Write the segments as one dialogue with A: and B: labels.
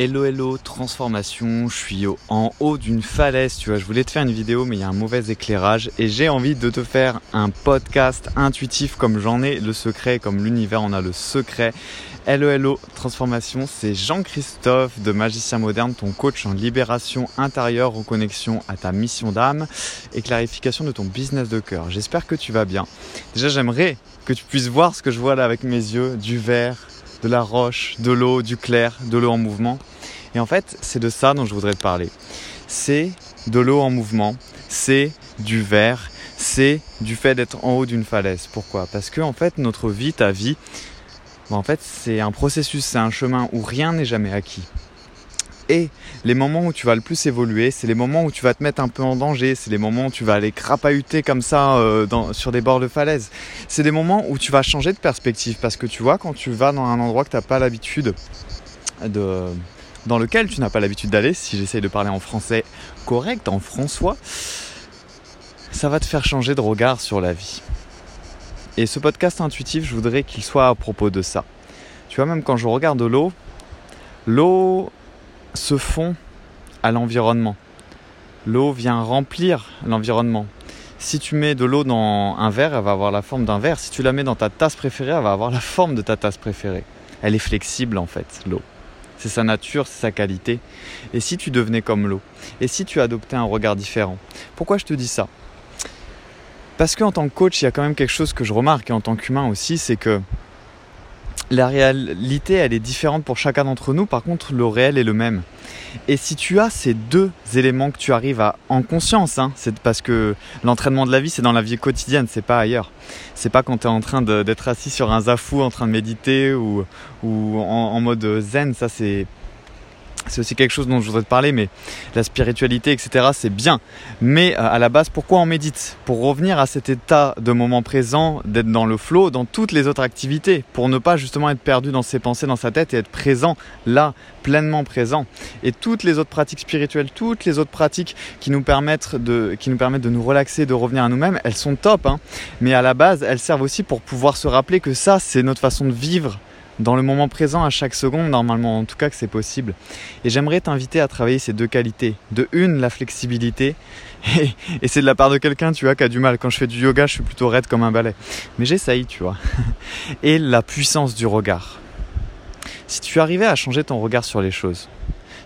A: Hello hello transformation, je suis en haut d'une falaise, tu vois, je voulais te faire une vidéo mais il y a un mauvais éclairage et j'ai envie de te faire un podcast intuitif comme j'en ai le secret, comme l'univers en a le secret. Hello hello transformation, c'est Jean-Christophe de Magicien Moderne, ton coach en libération intérieure, reconnexion à ta mission d'âme et clarification de ton business de cœur. J'espère que tu vas bien. Déjà j'aimerais que tu puisses voir ce que je vois là avec mes yeux, du vert, de la roche, de l'eau, du clair, de l'eau en mouvement. Et en fait, c'est de ça dont je voudrais te parler. C'est de l'eau en mouvement, c'est du verre, c'est du fait d'être en haut d'une falaise. Pourquoi? Parce que en fait, notre vie, ta vie, ben, en fait, c'est un processus, c'est un chemin où rien n'est jamais acquis. Et les moments où tu vas le plus évoluer, c'est les moments où tu vas te mettre un peu en danger, c'est les moments où tu vas aller crapahuter comme ça euh, sur des bords de falaise. C'est des moments où tu vas changer de perspective parce que tu vois, quand tu vas dans un endroit que tu n'as pas l'habitude de, dans lequel tu n'as pas l'habitude d'aller, si j'essaye de parler en français correct, en François, ça va te faire changer de regard sur la vie. Et ce podcast intuitif, je voudrais qu'il soit à propos de ça. Tu vois, même quand je regarde l'eau, l'eau se fond à l'environnement. L'eau vient remplir l'environnement. Si tu mets de l'eau dans un verre, elle va avoir la forme d'un verre. Si tu la mets dans ta tasse préférée, elle va avoir la forme de ta tasse préférée. Elle est flexible en fait, l'eau. C'est sa nature, c'est sa qualité. Et si tu devenais comme l'eau? Et si tu adoptais un regard différent? Pourquoi je te dis ça? Parce qu'en tant que coach, il y a quand même quelque chose que je remarque, et en tant qu'humain aussi, c'est que la réalité, elle est différente pour chacun d'entre nous. Par contre, le réel est le même. Et si tu as ces deux éléments que tu arrives à en conscience, hein, c'est parce que l'entraînement de la vie, c'est dans la vie quotidienne, c'est pas ailleurs. C'est pas quand tu es en train d'être assis sur un zafou en train de méditer ou, ou en, mode zen, ça c'est c'est aussi quelque chose dont je voudrais te parler, mais la spiritualité, etc., c'est bien. Mais euh, à la base, pourquoi on médite? Pour revenir à cet état de moment présent, d'être dans le flow, dans toutes les autres activités, pour ne pas justement être perdu dans ses pensées, dans sa tête et être présent là, pleinement présent. Et toutes les autres pratiques spirituelles, toutes les autres pratiques qui nous permettent de, qui nous, permettent de nous relaxer, de revenir à nous-mêmes, elles sont top. Hein. Mais à la base, elles servent aussi pour pouvoir se rappeler que ça, c'est notre façon de vivre dans le moment présent à chaque seconde, normalement, en tout cas que c'est possible. Et j'aimerais t'inviter à travailler ces deux qualités. De une, la flexibilité. Et, c'est de la part de quelqu'un, tu vois, qui a du mal. Quand je fais du yoga, je suis plutôt raide comme un balai. Mais j'essaye, tu vois. Et la puissance du regard. Si tu arrivais à changer ton regard sur les choses,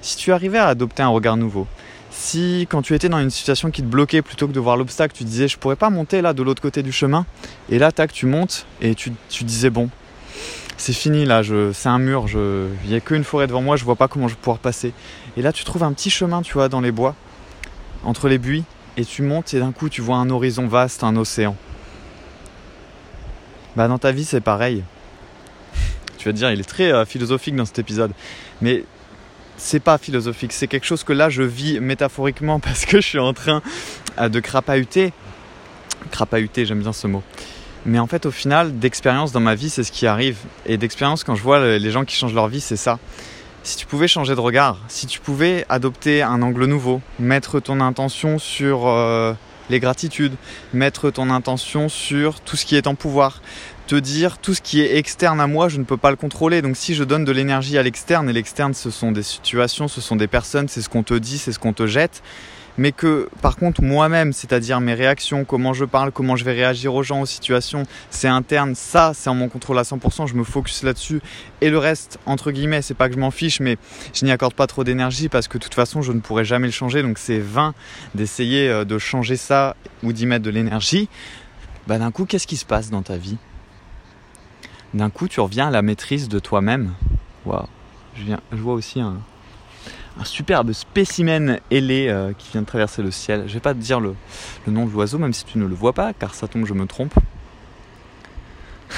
A: si tu arrivais à adopter un regard nouveau, si quand tu étais dans une situation qui te bloquait plutôt que de voir l'obstacle, tu disais je pourrais pas monter là de l'autre côté du chemin, et là tac tu montes et tu, tu disais bon c'est fini là, c'est un mur, il n'y a qu'une forêt devant moi, je vois pas comment je vais pouvoir passer. Et là tu trouves un petit chemin, tu vois, dans les bois, entre les buis, et tu montes et d'un coup tu vois un horizon vaste, un océan. Bah dans ta vie c'est pareil. tu vas te dire, il est très euh, philosophique dans cet épisode. Mais c'est pas philosophique, c'est quelque chose que là je vis métaphoriquement parce que je suis en train euh, de crapahuter. Crapahuter, j'aime bien ce mot. Mais en fait, au final, d'expérience dans ma vie, c'est ce qui arrive. Et d'expérience, quand je vois les gens qui changent leur vie, c'est ça. Si tu pouvais changer de regard, si tu pouvais adopter un angle nouveau, mettre ton intention sur euh, les gratitudes, mettre ton intention sur tout ce qui est en pouvoir, te dire tout ce qui est externe à moi, je ne peux pas le contrôler. Donc si je donne de l'énergie à l'externe, et l'externe ce sont des situations, ce sont des personnes, c'est ce qu'on te dit, c'est ce qu'on te jette, mais que par contre moi-même, c'est-à-dire mes réactions, comment je parle, comment je vais réagir aux gens, aux situations, c'est interne, ça c'est en mon contrôle à 100%, je me focus là-dessus, et le reste, entre guillemets, c'est pas que je m'en fiche, mais je n'y accorde pas trop d'énergie parce que de toute façon je ne pourrai jamais le changer, donc c'est vain d'essayer euh, de changer ça ou d'y mettre de l'énergie. Bah d'un coup, qu'est-ce qui se passe dans ta vie? D'un coup, tu reviens à la maîtrise de toi-même. Waouh, je, je vois aussi un, un superbe spécimen ailé euh, qui vient de traverser le ciel. Je vais pas te dire le, nom de l'oiseau, même si tu ne le vois pas, car ça tombe, je me trompe.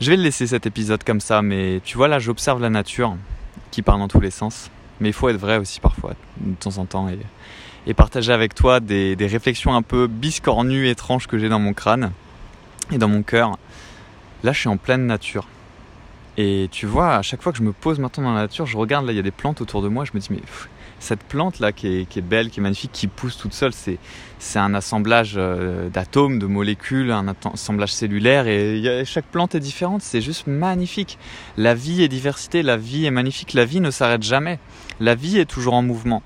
A: je vais le laisser cet épisode comme ça, mais tu vois là, j'observe la nature qui part dans tous les sens. Mais il faut être vrai aussi parfois, de temps en temps, et, partager avec toi des réflexions un peu biscornues, étranges que j'ai dans mon crâne et dans mon cœur. Là, je suis en pleine nature. Et tu vois, à chaque fois que je me pose maintenant dans la nature, je regarde, là, il y a des plantes autour de moi, je me dis, mais cette plante là qui est, belle, qui est magnifique, qui pousse toute seule, c'est, un assemblage euh, d'atomes, de molécules, un assemblage cellulaire et chaque plante est différente, c'est juste magnifique. La vie est diversité, la vie est magnifique, la vie ne s'arrête jamais. La vie est toujours en mouvement.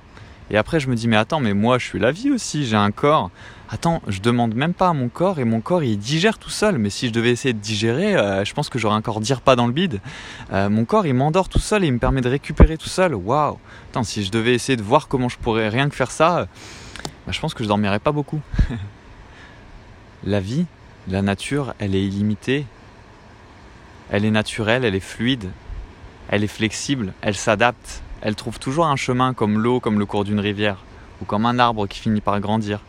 A: Et après je me dis mais attends, mais moi je suis la vie aussi, j'ai un corps. Attends, je demande même pas à mon corps et mon corps il digère tout seul. Mais si je devais essayer de digérer, euh, je pense que j'aurais encore dire pas dans le bide. Euh, mon corps il m'endort tout seul et il me permet de récupérer tout seul. Waouh Attends, si je devais essayer de voir comment je pourrais rien que faire ça, bah, je pense que je dormirais pas beaucoup. la vie, la nature, elle est illimitée. Elle est naturelle, elle est fluide, elle est flexible, elle s'adapte. Elle trouve toujours un chemin comme l'eau, comme le cours d'une rivière, ou comme un arbre qui finit par grandir.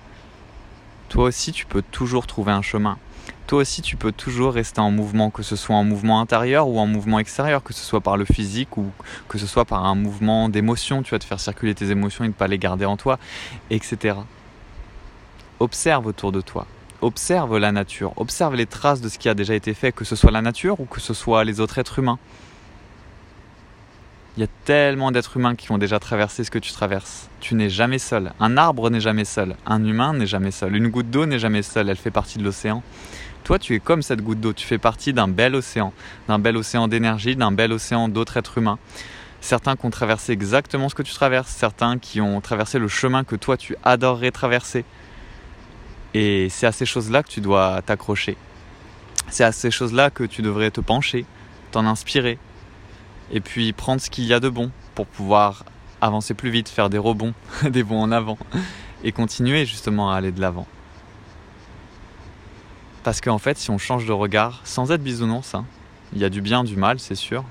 A: Toi aussi, tu peux toujours trouver un chemin. Toi aussi, tu peux toujours rester en mouvement, que ce soit en mouvement intérieur ou en mouvement extérieur, que ce soit par le physique ou que ce soit par un mouvement d'émotion. Tu vas te faire circuler tes émotions et ne pas les garder en toi, etc. Observe autour de toi. Observe la nature. Observe les traces de ce qui a déjà été fait, que ce soit la nature ou que ce soit les autres êtres humains. Il y a tellement d'êtres humains qui ont déjà traversé ce que tu traverses. Tu n'es jamais seul. Un arbre n'est jamais seul. Un humain n'est jamais seul. Une goutte d'eau n'est jamais seule. Elle fait partie de l'océan. Toi, tu es comme cette goutte d'eau. Tu fais partie d'un bel océan. D'un bel océan d'énergie, d'un bel océan d'autres êtres humains. Certains qui ont traversé exactement ce que tu traverses. Certains qui ont traversé le chemin que toi, tu adorerais traverser. Et c'est à ces choses-là que tu dois t'accrocher. C'est à ces choses-là que tu devrais te pencher, t'en inspirer, et puis prendre ce qu'il y a de bon pour pouvoir avancer plus vite, faire des rebonds, des bons en avant et continuer justement à aller de l'avant. Parce qu'en fait, si on change de regard, sans être bisounours, hein, il y a du bien, du mal, c'est sûr.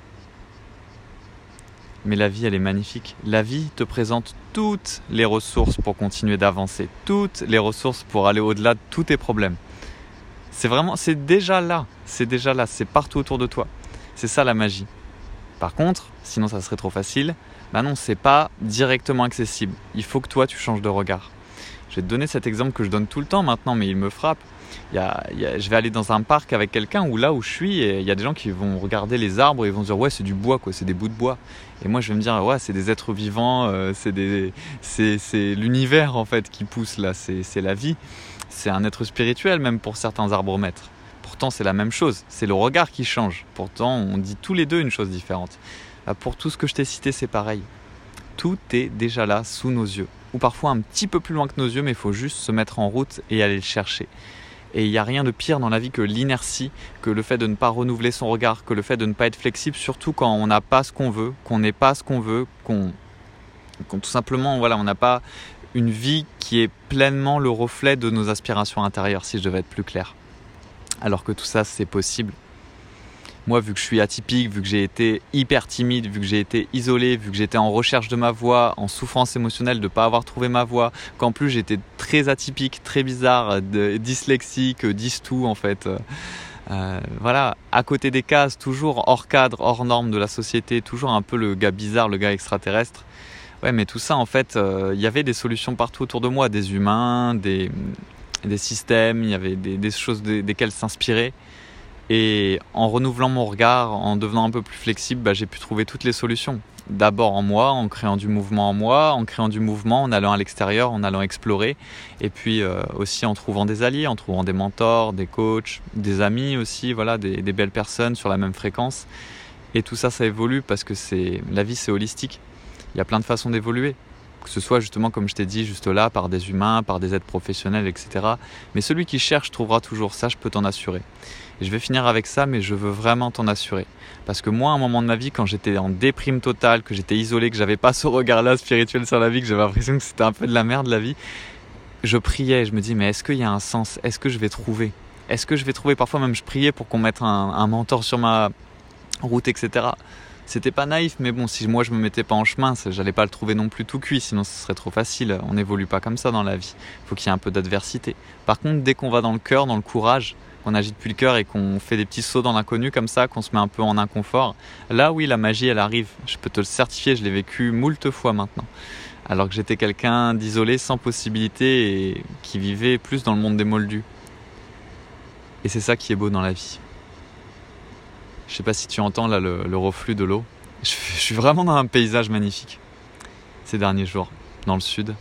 A: Mais la vie, elle est magnifique. La vie te présente toutes les ressources pour continuer d'avancer, toutes les ressources pour aller au-delà de tous tes problèmes. C'est vraiment, c'est déjà là, c'est déjà là, c'est partout autour de toi. C'est ça la magie. Par contre, sinon ça serait trop facile, bah non, c'est pas directement accessible. Il faut que toi tu changes de regard. Je vais te donner cet exemple que je donne tout le temps maintenant, mais il me frappe. Je vais aller dans un parc avec quelqu'un où là où je suis, il y a des gens qui vont regarder les arbres et vont dire ouais c'est du bois quoi, c'est des bouts de bois. Et moi je vais me dire ouais c'est des êtres vivants, euh, c'est, c'est l'univers en fait qui pousse là, c'est la vie. C'est un être spirituel même pour certains arbres maîtres. Pourtant, c'est la même chose. C'est le regard qui change. Pourtant, on dit tous les deux une chose différente. Bah, pour tout ce que je t'ai cité, c'est pareil. Tout est déjà là, sous nos yeux. Ou parfois un petit peu plus loin que nos yeux, mais il faut juste se mettre en route et aller le chercher. Et il n'y a rien de pire dans la vie que l'inertie, que le fait de ne pas renouveler son regard, que le fait de ne pas être flexible, surtout quand on n'a pas ce qu'on veut, qu'on n'est pas ce qu'on veut, qu'on tout simplement, voilà, on n'a pas une vie qui est pleinement le reflet de nos aspirations intérieures, si je devais être plus clair alors que tout ça c'est possible. Moi, vu que je suis atypique, vu que j'ai été hyper timide, vu que j'ai été isolé, vu que j'étais en recherche de ma voix, en souffrance émotionnelle de ne pas avoir trouvé ma voix, qu'en plus j'étais très atypique, très bizarre, dyslexique, tout en fait. Euh, voilà, à côté des cases, toujours hors cadre, hors norme de la société, toujours un peu le gars bizarre, le gars extraterrestre. Ouais, mais tout ça, en fait, euh, il y avait des solutions partout autour de moi, des humains, des, des systèmes, il y avait des, choses desquelles s'inspirer. Et en renouvelant mon regard, en devenant un peu plus flexible, bah, j'ai pu trouver toutes les solutions. D'abord en moi, en créant du mouvement en moi, en créant du mouvement, en allant à l'extérieur, en allant explorer, et puis euh, aussi en trouvant des alliés, en trouvant des mentors, des coachs, des amis aussi, voilà, des, des belles personnes sur la même fréquence. Et tout ça, ça évolue parce que c'est la vie, c'est holistique. Il y a plein de façons d'évoluer que ce soit justement comme je t'ai dit juste là par des humains, par des aides professionnelles, etc. Mais celui qui cherche trouvera toujours ça, je peux t'en assurer. Et je vais finir avec ça, mais je veux vraiment t'en assurer. Parce que moi, à un moment de ma vie, quand j'étais en déprime totale, que j'étais isolé, que j'avais pas ce regard-là spirituel sur la vie, que j'avais l'impression que c'était un peu de la merde la vie, je priais, je me dis mais est-ce qu'il y a un sens? Est-ce que je vais trouver? Est-ce que je vais trouver? Parfois même je priais pour qu'on mette un, un mentor sur ma route, etc. C'était pas naïf, mais bon, si moi je me mettais pas en chemin, j'allais pas le trouver non plus tout cuit, sinon ce serait trop facile. On n'évolue pas comme ça dans la vie. Il faut qu'il y ait un peu d'adversité. Par contre, dès qu'on va dans le cœur, dans le courage, qu'on agite plus le cœur et qu'on fait des petits sauts dans l'inconnu comme ça, qu'on se met un peu en inconfort, là oui, la magie elle arrive. Je peux te le certifier, je l'ai vécu moult fois maintenant. Alors que j'étais quelqu'un d'isolé, sans possibilité et qui vivait plus dans le monde des moldus. Et c'est ça qui est beau dans la vie. Je sais pas si tu entends là le, reflux de l'eau. Je, suis vraiment dans un paysage magnifique. ces derniers jours dans le sud.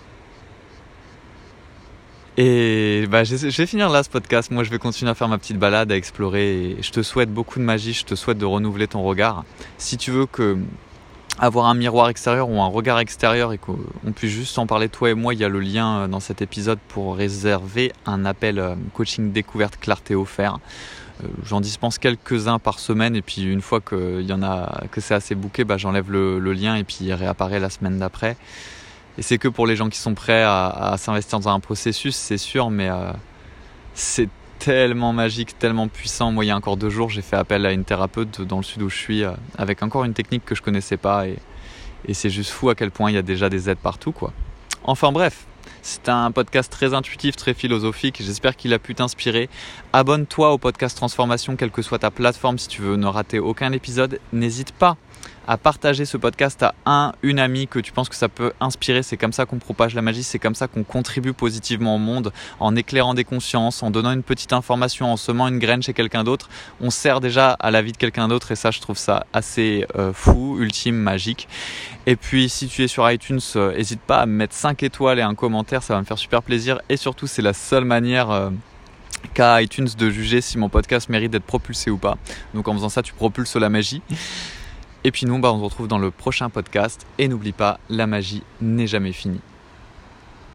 A: Et bah, je vais finir là ce podcast. Moi, je vais continuer à faire ma petite balade, à explorer. Et je te souhaite beaucoup de magie. Je te souhaite de renouveler ton regard. Si tu veux que avoir un miroir extérieur ou un regard extérieur et qu'on puisse juste en parler toi et moi, il y a le lien euh, dans cet épisode pour réserver un appel euh, coaching découverte clarté offert. Euh, j'en dispense quelques-uns par semaine et puis une fois que, y en a, que c'est assez bouqué, bah, j'enlève le, lien et puis il réapparaît la semaine d'après. Et c'est que pour les gens qui sont prêts à, s'investir dans un processus, c'est sûr, mais c'est tellement magique, tellement puissant. Moi, il y a encore deux jours, j'ai fait appel à une thérapeute dans le sud où je suis, avec encore une technique que je connaissais pas et, et c'est juste fou à quel point il y a déjà des aides partout, quoi. Enfin bref, c'est un podcast très intuitif, très philosophique. J'espère qu'il a pu t'inspirer. Abonne-toi au podcast Transformation, quelle que soit ta plateforme, si tu veux ne rater aucun épisode. N'hésite pas à partager ce podcast à un, une amie que tu penses que ça peut inspirer. C'est comme ça qu'on propage la magie, c'est comme ça qu'on contribue positivement au monde, en éclairant des consciences, en donnant une petite information, en semant une graine chez quelqu'un d'autre. On sert déjà à la vie de quelqu'un d'autre et ça, je trouve ça assez euh, fou, ultime, magique. Et puis, si tu es sur iTunes, n'hésite euh, pas à me mettre 5 étoiles et un commentaire, ça va me faire super plaisir. Et surtout, c'est la seule manière... Euh, qu'à iTunes de juger si mon podcast mérite d'être propulsé ou pas. Donc en faisant ça, tu propulses la magie. Et puis nous, bah, on se retrouve dans le prochain podcast. Et n'oublie pas, la magie n'est jamais finie.